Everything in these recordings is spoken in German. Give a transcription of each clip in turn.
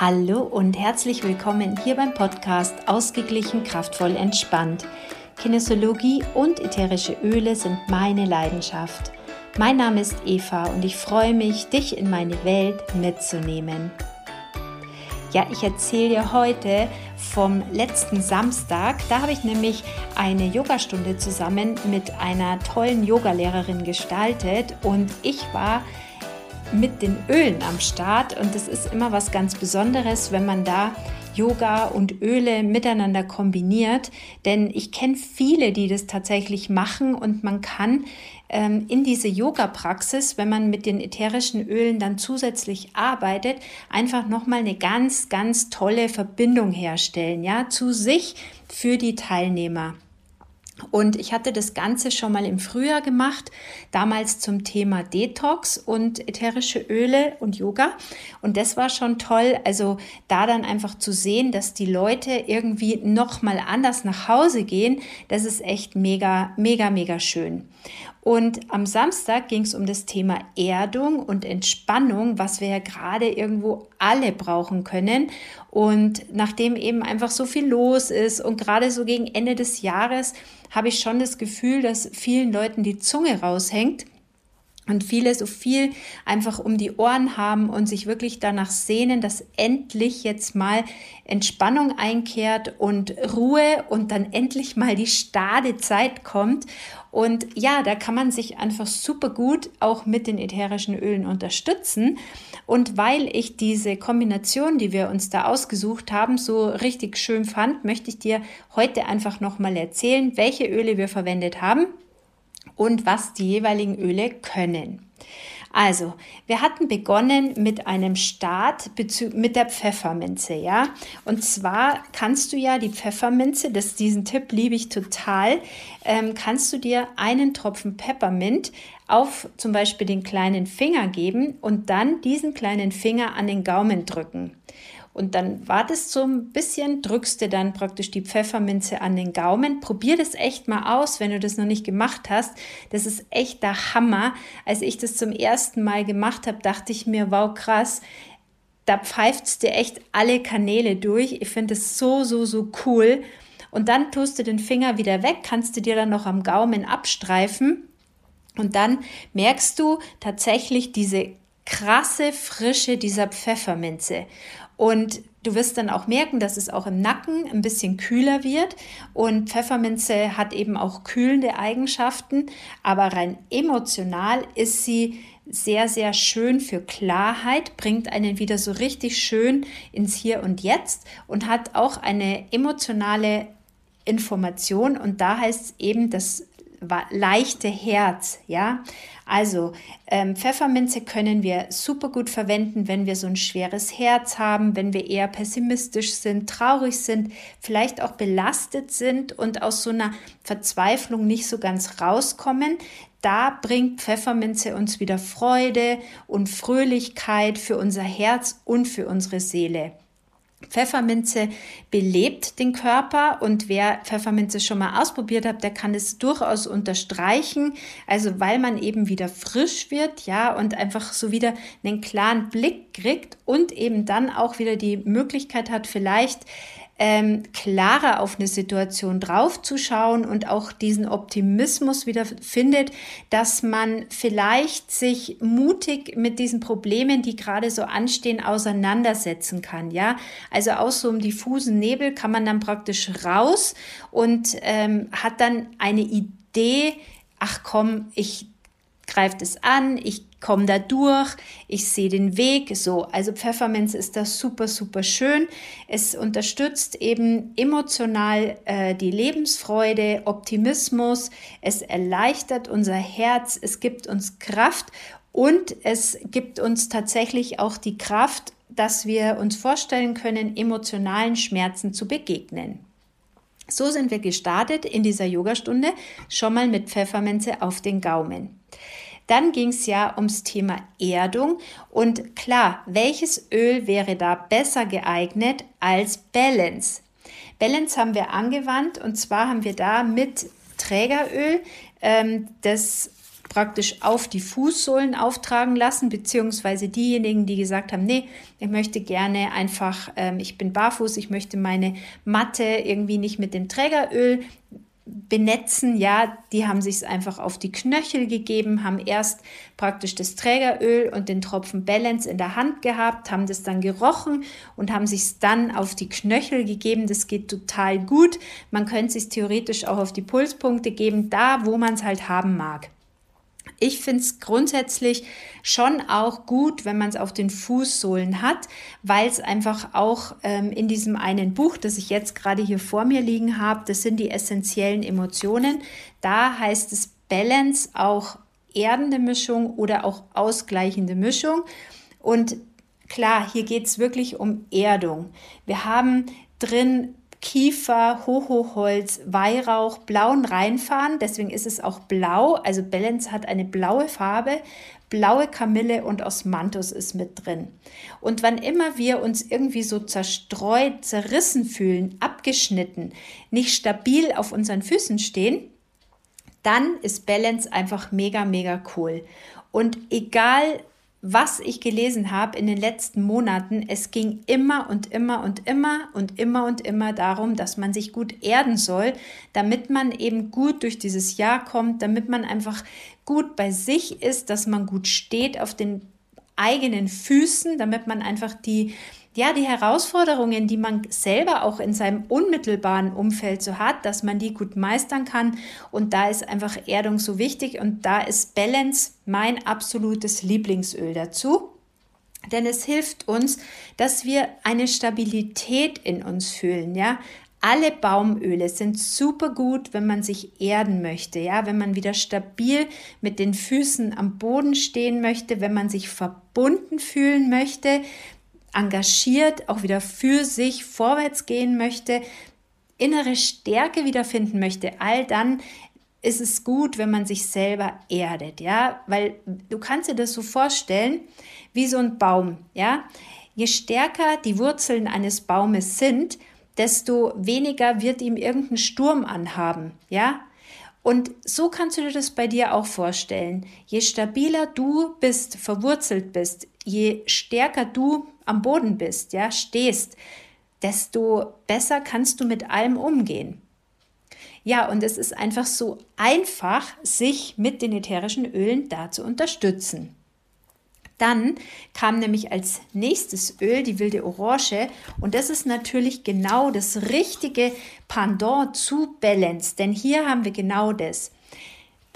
Hallo und herzlich willkommen hier beim Podcast Ausgeglichen, kraftvoll, entspannt. Kinesiologie und ätherische Öle sind meine Leidenschaft. Mein Name ist Eva und ich freue mich, dich in meine Welt mitzunehmen. Ja, ich erzähle dir heute vom letzten Samstag. Da habe ich nämlich eine Yogastunde zusammen mit einer tollen Yogalehrerin gestaltet und ich war mit den Ölen am Start. Und das ist immer was ganz Besonderes, wenn man da Yoga und Öle miteinander kombiniert, denn ich kenne viele, die das tatsächlich machen. Und man kann ähm, in diese Yoga-Praxis, wenn man mit den ätherischen Ölen dann zusätzlich arbeitet, einfach nochmal eine ganz, ganz tolle Verbindung herstellen, ja, zu sich für die Teilnehmer. Und ich hatte das Ganze schon mal im Frühjahr gemacht, damals zum Thema Detox und ätherische Öle und Yoga. Und das war schon toll. Also da dann einfach zu sehen, dass die Leute irgendwie noch mal anders nach Hause gehen, das ist echt mega, mega, mega schön. Und am Samstag ging es um das Thema Erdung und Entspannung, was wir ja gerade irgendwo alle brauchen können. Und nachdem eben einfach so viel los ist und gerade so gegen Ende des Jahres habe ich schon das Gefühl, dass vielen Leuten die Zunge raushängt und viele so viel einfach um die Ohren haben und sich wirklich danach sehnen, dass endlich jetzt mal Entspannung einkehrt und Ruhe und dann endlich mal die stade Zeit kommt. Und ja, da kann man sich einfach super gut auch mit den ätherischen Ölen unterstützen. Und weil ich diese Kombination, die wir uns da ausgesucht haben, so richtig schön fand, möchte ich dir heute einfach nochmal erzählen, welche Öle wir verwendet haben und was die jeweiligen Öle können. Also, wir hatten begonnen mit einem Start mit der Pfefferminze, ja. Und zwar kannst du ja die Pfefferminze, das, diesen Tipp liebe ich total, ähm, kannst du dir einen Tropfen Peppermint auf zum Beispiel den kleinen Finger geben und dann diesen kleinen Finger an den Gaumen drücken. Und dann wartest so ein bisschen, drückst dir dann praktisch die Pfefferminze an den Gaumen. Probier das echt mal aus, wenn du das noch nicht gemacht hast. Das ist echt der Hammer. Als ich das zum ersten Mal gemacht habe, dachte ich mir, wow, krass. Da pfeift dir echt alle Kanäle durch. Ich finde es so, so, so cool. Und dann tust du den Finger wieder weg, kannst du dir dann noch am Gaumen abstreifen. Und dann merkst du tatsächlich diese krasse Frische dieser Pfefferminze. Und du wirst dann auch merken, dass es auch im Nacken ein bisschen kühler wird. Und Pfefferminze hat eben auch kühlende Eigenschaften, aber rein emotional ist sie sehr, sehr schön für Klarheit, bringt einen wieder so richtig schön ins Hier und Jetzt und hat auch eine emotionale Information. Und da heißt es eben das leichte Herz, ja. Also ähm, Pfefferminze können wir super gut verwenden, wenn wir so ein schweres Herz haben, wenn wir eher pessimistisch sind, traurig sind, vielleicht auch belastet sind und aus so einer Verzweiflung nicht so ganz rauskommen. Da bringt Pfefferminze uns wieder Freude und Fröhlichkeit für unser Herz und für unsere Seele. Pfefferminze belebt den Körper und wer Pfefferminze schon mal ausprobiert hat, der kann es durchaus unterstreichen. Also weil man eben wieder frisch wird, ja, und einfach so wieder einen klaren Blick kriegt und eben dann auch wieder die Möglichkeit hat, vielleicht ähm, klarer auf eine Situation draufzuschauen und auch diesen Optimismus wieder findet, dass man vielleicht sich mutig mit diesen Problemen, die gerade so anstehen, auseinandersetzen kann. Ja, also aus so einem diffusen Nebel kann man dann praktisch raus und ähm, hat dann eine Idee. Ach komm, ich greift es an, ich komme da durch, ich sehe den Weg. So, also Pfefferminz ist das super, super schön. Es unterstützt eben emotional äh, die Lebensfreude, Optimismus. Es erleichtert unser Herz, es gibt uns Kraft und es gibt uns tatsächlich auch die Kraft, dass wir uns vorstellen können, emotionalen Schmerzen zu begegnen. So sind wir gestartet in dieser Yogastunde schon mal mit Pfefferminze auf den Gaumen. Dann ging es ja ums Thema Erdung und klar, welches Öl wäre da besser geeignet als Balance? Balance haben wir angewandt und zwar haben wir da mit Trägeröl ähm, das praktisch auf die Fußsohlen auftragen lassen, beziehungsweise diejenigen, die gesagt haben, nee, ich möchte gerne einfach, ähm, ich bin barfuß, ich möchte meine Matte irgendwie nicht mit dem Trägeröl benetzen, ja, die haben sich es einfach auf die Knöchel gegeben, haben erst praktisch das Trägeröl und den Tropfen Balance in der Hand gehabt, haben das dann gerochen und haben sich es dann auf die Knöchel gegeben. Das geht total gut. Man könnte es theoretisch auch auf die Pulspunkte geben, da wo man es halt haben mag. Ich finde es grundsätzlich schon auch gut, wenn man es auf den Fußsohlen hat, weil es einfach auch ähm, in diesem einen Buch, das ich jetzt gerade hier vor mir liegen habe, das sind die essentiellen Emotionen. Da heißt es Balance auch erdende Mischung oder auch ausgleichende Mischung. Und klar, hier geht es wirklich um Erdung. Wir haben drin Kiefer, Hohoholz, Weihrauch, blauen Reinfahren. Deswegen ist es auch blau. Also Balance hat eine blaue Farbe. Blaue Kamille und Osmanthus ist mit drin. Und wann immer wir uns irgendwie so zerstreut, zerrissen fühlen, abgeschnitten, nicht stabil auf unseren Füßen stehen, dann ist Balance einfach mega, mega cool. Und egal was ich gelesen habe in den letzten Monaten, es ging immer und immer und immer und immer und immer darum, dass man sich gut erden soll, damit man eben gut durch dieses Jahr kommt, damit man einfach gut bei sich ist, dass man gut steht auf den eigenen Füßen, damit man einfach die ja, die Herausforderungen, die man selber auch in seinem unmittelbaren Umfeld so hat, dass man die gut meistern kann. Und da ist einfach Erdung so wichtig und da ist Balance mein absolutes Lieblingsöl dazu. Denn es hilft uns, dass wir eine Stabilität in uns fühlen, ja. Alle Baumöle sind super gut, wenn man sich erden möchte, ja, wenn man wieder stabil mit den Füßen am Boden stehen möchte, wenn man sich verbunden fühlen möchte, engagiert auch wieder für sich vorwärts gehen möchte, innere Stärke wiederfinden möchte, all dann ist es gut, wenn man sich selber erdet, ja, weil du kannst dir das so vorstellen, wie so ein Baum, ja. Je stärker die Wurzeln eines Baumes sind, desto weniger wird ihm irgendein Sturm anhaben, ja. Und so kannst du dir das bei dir auch vorstellen. Je stabiler du bist, verwurzelt bist, je stärker du am Boden bist, ja, stehst, desto besser kannst du mit allem umgehen. Ja, und es ist einfach so einfach, sich mit den ätherischen Ölen da zu unterstützen. Dann kam nämlich als nächstes Öl die wilde Orange und das ist natürlich genau das richtige Pendant zu Balance, denn hier haben wir genau das.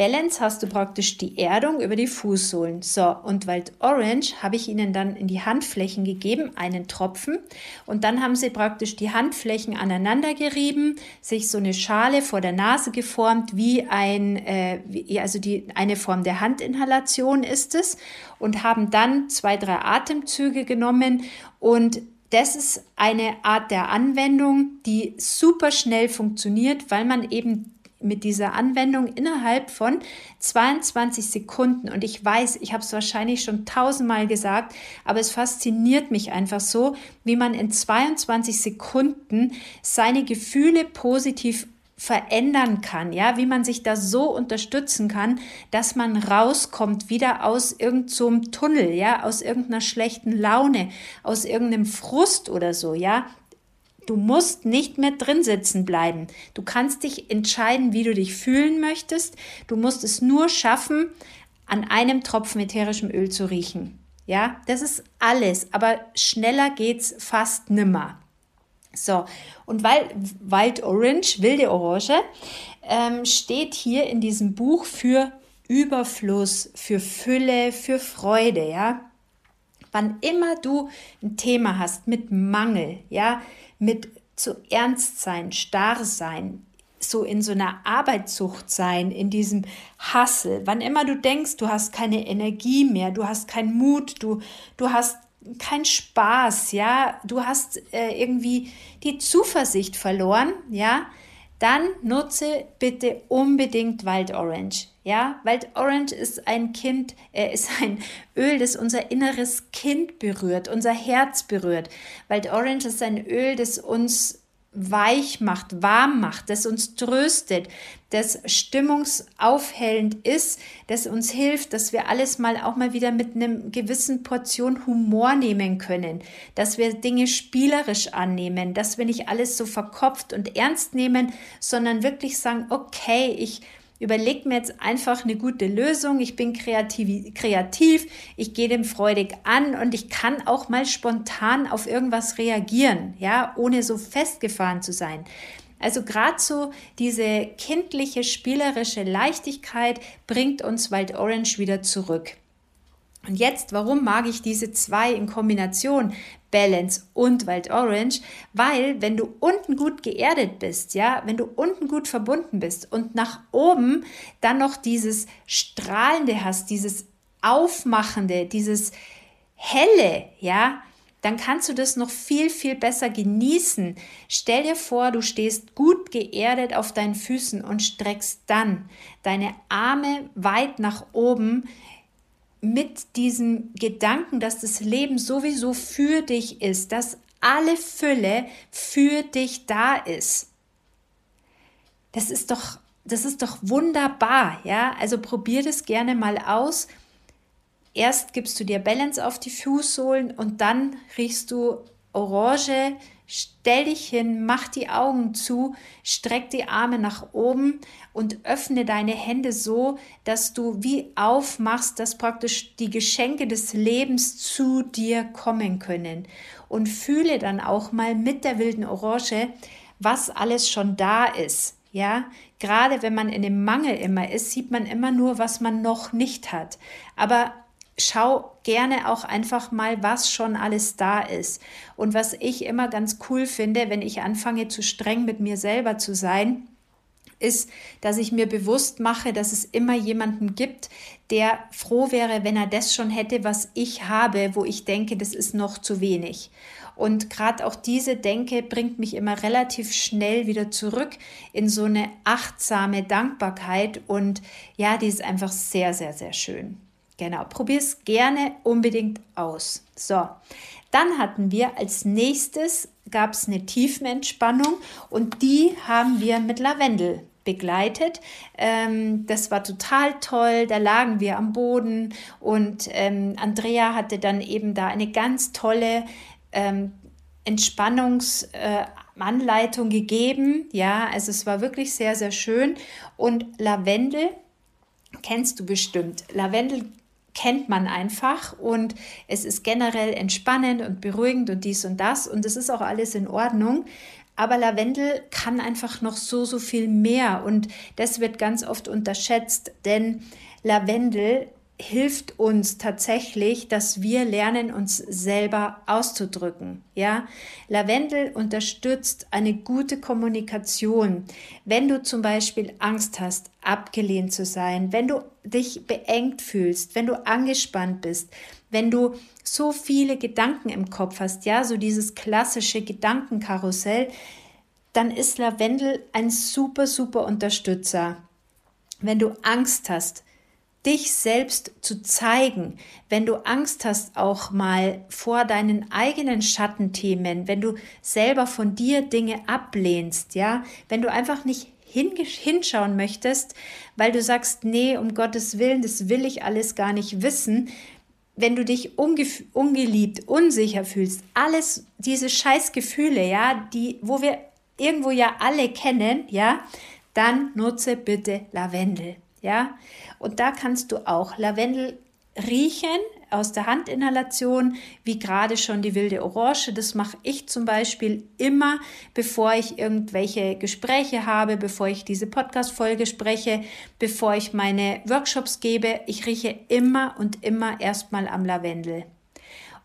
Balance hast du praktisch die Erdung über die Fußsohlen. So, und Wild Orange habe ich ihnen dann in die Handflächen gegeben, einen Tropfen. Und dann haben sie praktisch die Handflächen aneinander gerieben, sich so eine Schale vor der Nase geformt, wie ein, äh, wie, also die, eine Form der Handinhalation ist es. Und haben dann zwei, drei Atemzüge genommen und das ist eine Art der Anwendung, die super schnell funktioniert, weil man eben mit dieser Anwendung innerhalb von 22 Sekunden. Und ich weiß, ich habe es wahrscheinlich schon tausendmal gesagt, aber es fasziniert mich einfach so, wie man in 22 Sekunden seine Gefühle positiv verändern kann, ja, wie man sich da so unterstützen kann, dass man rauskommt wieder aus irgendeinem so Tunnel, ja, aus irgendeiner schlechten Laune, aus irgendeinem Frust oder so, ja, Du musst nicht mehr drin sitzen bleiben. Du kannst dich entscheiden, wie du dich fühlen möchtest. Du musst es nur schaffen, an einem Tropfen ätherischem Öl zu riechen. Ja, das ist alles, aber schneller geht's fast nimmer. So, und weil Wild Orange, wilde Orange, ähm, steht hier in diesem Buch für Überfluss, für Fülle, für Freude, ja. Wann immer du ein Thema hast mit Mangel, ja, mit zu ernst sein, starr sein, so in so einer Arbeitssucht sein, in diesem Hassel. Wann immer du denkst, du hast keine Energie mehr, du hast keinen Mut, du, du hast keinen Spaß, ja, du hast äh, irgendwie die Zuversicht verloren, ja, dann nutze bitte unbedingt Wild Orange. Ja, Wild Orange ist ein Kind, äh, ist ein Öl, das unser inneres Kind berührt, unser Herz berührt. Wild Orange ist ein Öl, das uns weich macht, warm macht, das uns tröstet, das stimmungsaufhellend ist, das uns hilft, dass wir alles mal auch mal wieder mit einem gewissen Portion Humor nehmen können, dass wir Dinge spielerisch annehmen, dass wir nicht alles so verkopft und ernst nehmen, sondern wirklich sagen, okay, ich überlege mir jetzt einfach eine gute Lösung, ich bin kreativ, kreativ ich gehe dem freudig an und ich kann auch mal spontan auf irgendwas reagieren, ja, ohne so festgefahren zu sein. Also gerade so diese kindliche, spielerische Leichtigkeit bringt uns Wild Orange wieder zurück. Und jetzt, warum mag ich diese zwei in Kombination? Balance und Wild Orange, weil wenn du unten gut geerdet bist, ja, wenn du unten gut verbunden bist und nach oben dann noch dieses strahlende hast, dieses aufmachende, dieses helle, ja, dann kannst du das noch viel, viel besser genießen. Stell dir vor, du stehst gut geerdet auf deinen Füßen und streckst dann deine Arme weit nach oben mit diesem Gedanken, dass das Leben sowieso für dich ist, dass alle Fülle für dich da ist. Das ist doch, das ist doch wunderbar, ja? Also probier das gerne mal aus. Erst gibst du dir Balance auf die Fußsohlen und dann riechst du Orange, Stell dich hin, mach die Augen zu, streck die Arme nach oben und öffne deine Hände so, dass du wie aufmachst, dass praktisch die Geschenke des Lebens zu dir kommen können. Und fühle dann auch mal mit der wilden Orange, was alles schon da ist. Ja, gerade wenn man in dem Mangel immer ist, sieht man immer nur, was man noch nicht hat. Aber schau gerne auch einfach mal, was schon alles da ist. Und was ich immer ganz cool finde, wenn ich anfange zu streng mit mir selber zu sein, ist, dass ich mir bewusst mache, dass es immer jemanden gibt, der froh wäre, wenn er das schon hätte, was ich habe, wo ich denke, das ist noch zu wenig. Und gerade auch diese Denke bringt mich immer relativ schnell wieder zurück in so eine achtsame Dankbarkeit. Und ja, die ist einfach sehr, sehr, sehr schön. Genau, probier es gerne unbedingt aus. So, dann hatten wir als nächstes gab es eine Tiefenentspannung und die haben wir mit Lavendel begleitet. Ähm, das war total toll. Da lagen wir am Boden und ähm, Andrea hatte dann eben da eine ganz tolle ähm, Entspannungsanleitung äh, gegeben. Ja, also es war wirklich sehr, sehr schön. Und Lavendel kennst du bestimmt. Lavendel kennt man einfach und es ist generell entspannend und beruhigend und dies und das und es ist auch alles in Ordnung. Aber Lavendel kann einfach noch so, so viel mehr und das wird ganz oft unterschätzt, denn Lavendel hilft uns tatsächlich, dass wir lernen, uns selber auszudrücken. Ja, Lavendel unterstützt eine gute Kommunikation. Wenn du zum Beispiel Angst hast, abgelehnt zu sein, wenn du dich beengt fühlst, wenn du angespannt bist, wenn du so viele Gedanken im Kopf hast, ja, so dieses klassische Gedankenkarussell, dann ist Lavendel ein super, super Unterstützer. Wenn du Angst hast, dich selbst zu zeigen, wenn du Angst hast auch mal vor deinen eigenen Schattenthemen, wenn du selber von dir Dinge ablehnst, ja, wenn du einfach nicht hinschauen möchtest, weil du sagst, nee, um Gottes Willen, das will ich alles gar nicht wissen, wenn du dich ungeliebt, unsicher fühlst, alles diese Scheißgefühle, ja, die, wo wir irgendwo ja alle kennen, ja, dann nutze bitte Lavendel, ja. Und da kannst du auch Lavendel riechen aus der Handinhalation, wie gerade schon die wilde Orange. Das mache ich zum Beispiel immer, bevor ich irgendwelche Gespräche habe, bevor ich diese Podcast-Folge spreche, bevor ich meine Workshops gebe. Ich rieche immer und immer erstmal am Lavendel.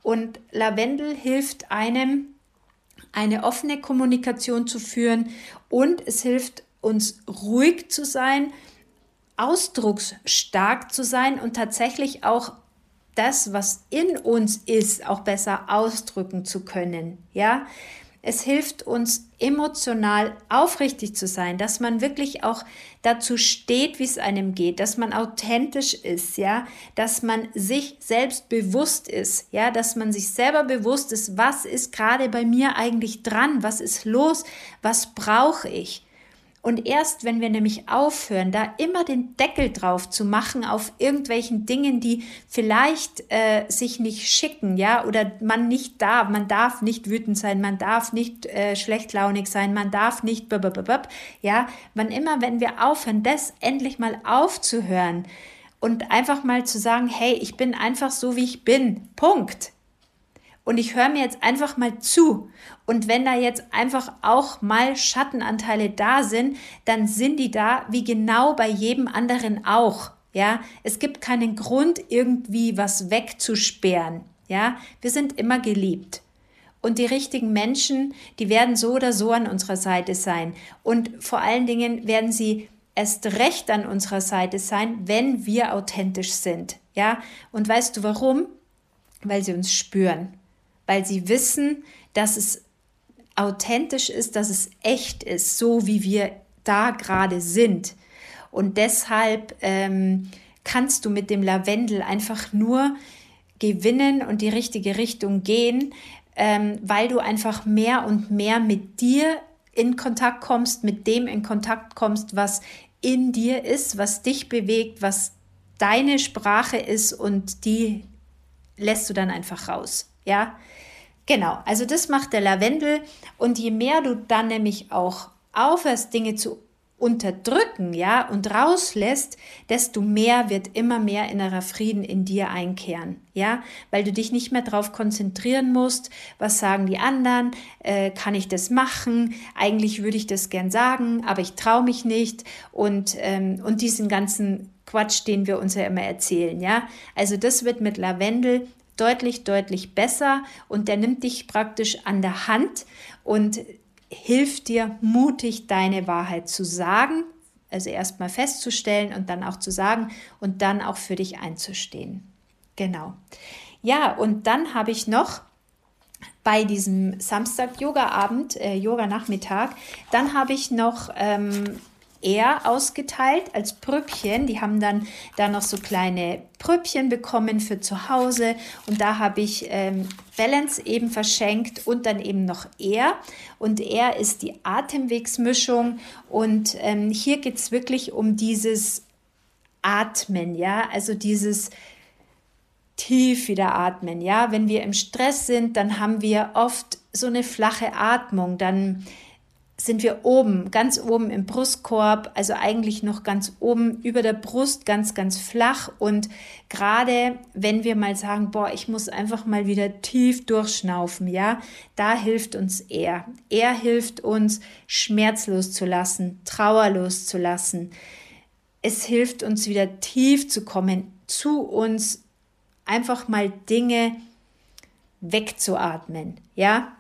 Und Lavendel hilft einem, eine offene Kommunikation zu führen und es hilft uns ruhig zu sein ausdrucksstark zu sein und tatsächlich auch das, was in uns ist, auch besser ausdrücken zu können. Ja, Es hilft uns emotional aufrichtig zu sein, dass man wirklich auch dazu steht, wie es einem geht, dass man authentisch ist, ja, dass man sich selbst bewusst ist, ja, dass man sich selber bewusst ist, was ist gerade bei mir eigentlich dran, was ist los, was brauche ich. Und erst wenn wir nämlich aufhören, da immer den Deckel drauf zu machen auf irgendwelchen Dingen, die vielleicht äh, sich nicht schicken, ja, oder man nicht darf, man darf nicht wütend sein, man darf nicht äh, schlechtlaunig sein, man darf nicht, ja, wann immer, wenn wir aufhören, das endlich mal aufzuhören und einfach mal zu sagen, hey, ich bin einfach so, wie ich bin, Punkt und ich höre mir jetzt einfach mal zu. Und wenn da jetzt einfach auch mal Schattenanteile da sind, dann sind die da wie genau bei jedem anderen auch. Ja, es gibt keinen Grund, irgendwie was wegzusperren. Ja, wir sind immer geliebt. Und die richtigen Menschen, die werden so oder so an unserer Seite sein. Und vor allen Dingen werden sie erst recht an unserer Seite sein, wenn wir authentisch sind. Ja, und weißt du warum? Weil sie uns spüren weil sie wissen, dass es authentisch ist, dass es echt ist, so wie wir da gerade sind. Und deshalb ähm, kannst du mit dem Lavendel einfach nur gewinnen und die richtige Richtung gehen, ähm, weil du einfach mehr und mehr mit dir in Kontakt kommst, mit dem in Kontakt kommst, was in dir ist, was dich bewegt, was deine Sprache ist und die lässt du dann einfach raus. Ja, genau. Also das macht der Lavendel. Und je mehr du dann nämlich auch aufhörst, Dinge zu unterdrücken, ja, und rauslässt, desto mehr wird immer mehr innerer Frieden in dir einkehren, ja, weil du dich nicht mehr darauf konzentrieren musst, was sagen die anderen, äh, kann ich das machen, eigentlich würde ich das gern sagen, aber ich traue mich nicht. Und, ähm, und diesen ganzen Quatsch, den wir uns ja immer erzählen, ja, also das wird mit Lavendel deutlich, deutlich besser und der nimmt dich praktisch an der Hand und hilft dir mutig deine Wahrheit zu sagen, also erstmal festzustellen und dann auch zu sagen und dann auch für dich einzustehen. Genau. Ja, und dann habe ich noch bei diesem Samstag-Yoga-Abend, äh, Yoga-Nachmittag, dann habe ich noch ähm, eher ausgeteilt als Prüppchen. Die haben dann da noch so kleine Prüppchen bekommen für zu Hause und da habe ich ähm, Balance eben verschenkt und dann eben noch er. Und er ist die Atemwegsmischung und ähm, hier geht es wirklich um dieses Atmen, ja, also dieses tief wieder atmen, ja. Wenn wir im Stress sind, dann haben wir oft so eine flache Atmung, dann sind wir oben, ganz oben im Brustkorb, also eigentlich noch ganz oben über der Brust, ganz, ganz flach. Und gerade wenn wir mal sagen, boah, ich muss einfach mal wieder tief durchschnaufen, ja, da hilft uns er. Er hilft uns, schmerzlos zu lassen, trauerlos zu lassen. Es hilft uns wieder tief zu kommen, zu uns einfach mal Dinge wegzuatmen, ja.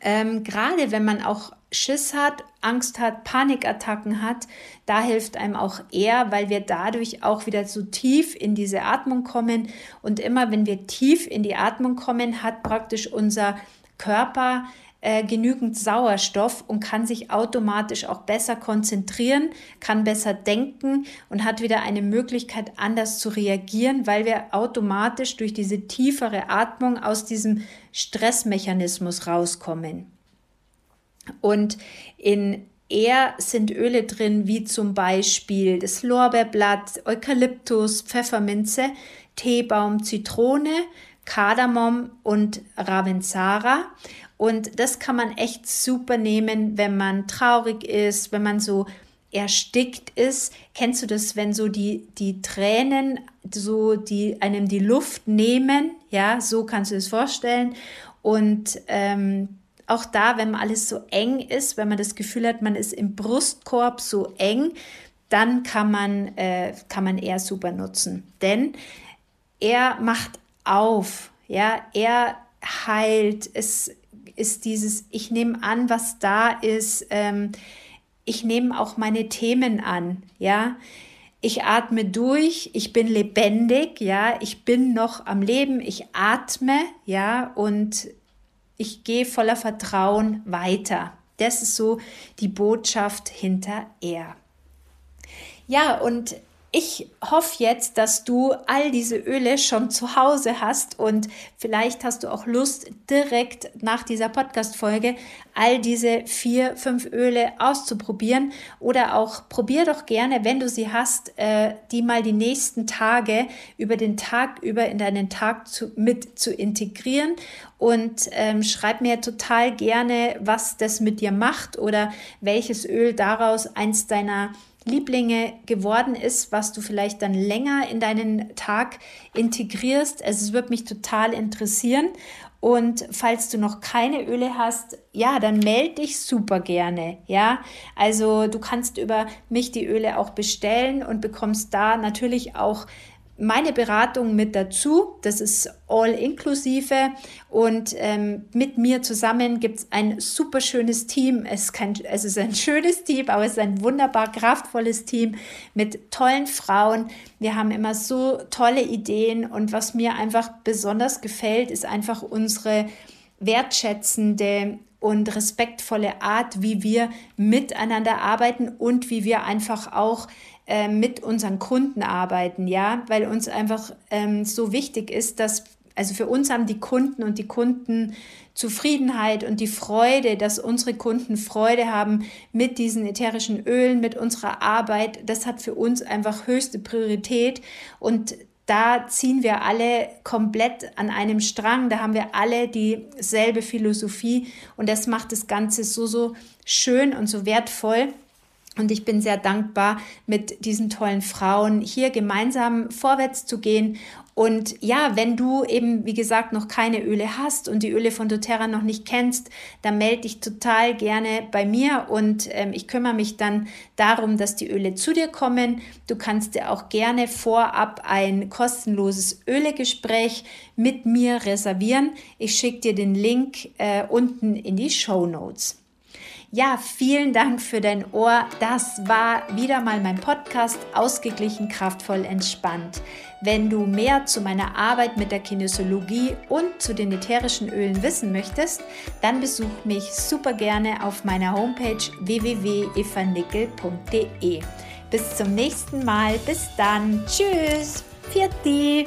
Ähm, gerade wenn man auch Schiss hat, Angst hat, Panikattacken hat, da hilft einem auch er, weil wir dadurch auch wieder so tief in diese Atmung kommen. Und immer wenn wir tief in die Atmung kommen, hat praktisch unser Körper äh, genügend Sauerstoff und kann sich automatisch auch besser konzentrieren, kann besser denken und hat wieder eine Möglichkeit, anders zu reagieren, weil wir automatisch durch diese tiefere Atmung aus diesem Stressmechanismus rauskommen. Und in er sind Öle drin, wie zum Beispiel das Lorbeerblatt, Eukalyptus, Pfefferminze, Teebaum, Zitrone, Kardamom und Ravensara. Und das kann man echt super nehmen, wenn man traurig ist, wenn man so erstickt ist. Kennst du das, wenn so die, die Tränen so die einem die Luft nehmen? Ja, so kannst du es vorstellen. Und ähm, auch da, wenn alles so eng ist, wenn man das Gefühl hat, man ist im Brustkorb so eng, dann kann man, äh, kann man eher super nutzen. Denn er macht auf, ja, er heilt, es ist dieses, ich nehme an, was da ist, ähm, ich nehme auch meine Themen an, ja. Ich atme durch, ich bin lebendig, ja, ich bin noch am Leben, ich atme, ja, und ich gehe voller Vertrauen weiter. Das ist so die Botschaft hinter er. Ja, und ich hoffe jetzt, dass du all diese Öle schon zu Hause hast und vielleicht hast du auch Lust, direkt nach dieser Podcast-Folge all diese vier, fünf Öle auszuprobieren. Oder auch probier doch gerne, wenn du sie hast, äh, die mal die nächsten Tage über den Tag über in deinen Tag zu, mit zu integrieren. Und ähm, schreib mir total gerne, was das mit dir macht oder welches Öl daraus eins deiner Lieblinge geworden ist, was du vielleicht dann länger in deinen Tag integrierst. Also es wird mich total interessieren. Und falls du noch keine Öle hast, ja, dann melde dich super gerne. Ja, also du kannst über mich die Öle auch bestellen und bekommst da natürlich auch meine Beratung mit dazu. Das ist all inklusive und ähm, mit mir zusammen gibt es ein super schönes Team. Es ist, es ist ein schönes Team, aber es ist ein wunderbar kraftvolles Team mit tollen Frauen. Wir haben immer so tolle Ideen und was mir einfach besonders gefällt, ist einfach unsere wertschätzende und respektvolle Art, wie wir miteinander arbeiten und wie wir einfach auch äh, mit unseren Kunden arbeiten, ja, weil uns einfach ähm, so wichtig ist, dass also für uns haben die Kunden und die Kunden Zufriedenheit und die Freude, dass unsere Kunden Freude haben mit diesen ätherischen Ölen, mit unserer Arbeit, das hat für uns einfach höchste Priorität. Und da ziehen wir alle komplett an einem Strang, da haben wir alle dieselbe Philosophie. Und das macht das Ganze so, so schön und so wertvoll. Und ich bin sehr dankbar, mit diesen tollen Frauen hier gemeinsam vorwärts zu gehen. Und ja, wenn du eben, wie gesagt, noch keine Öle hast und die Öle von doTERRA noch nicht kennst, dann melde dich total gerne bei mir und ähm, ich kümmere mich dann darum, dass die Öle zu dir kommen. Du kannst dir auch gerne vorab ein kostenloses Ölegespräch mit mir reservieren. Ich schicke dir den Link äh, unten in die Show Notes. Ja, vielen Dank für dein Ohr. Das war wieder mal mein Podcast Ausgeglichen, kraftvoll, entspannt. Wenn du mehr zu meiner Arbeit mit der Kinesiologie und zu den ätherischen Ölen wissen möchtest, dann besuch mich super gerne auf meiner Homepage www.evanickel.de. Bis zum nächsten Mal. Bis dann. Tschüss. Vierte.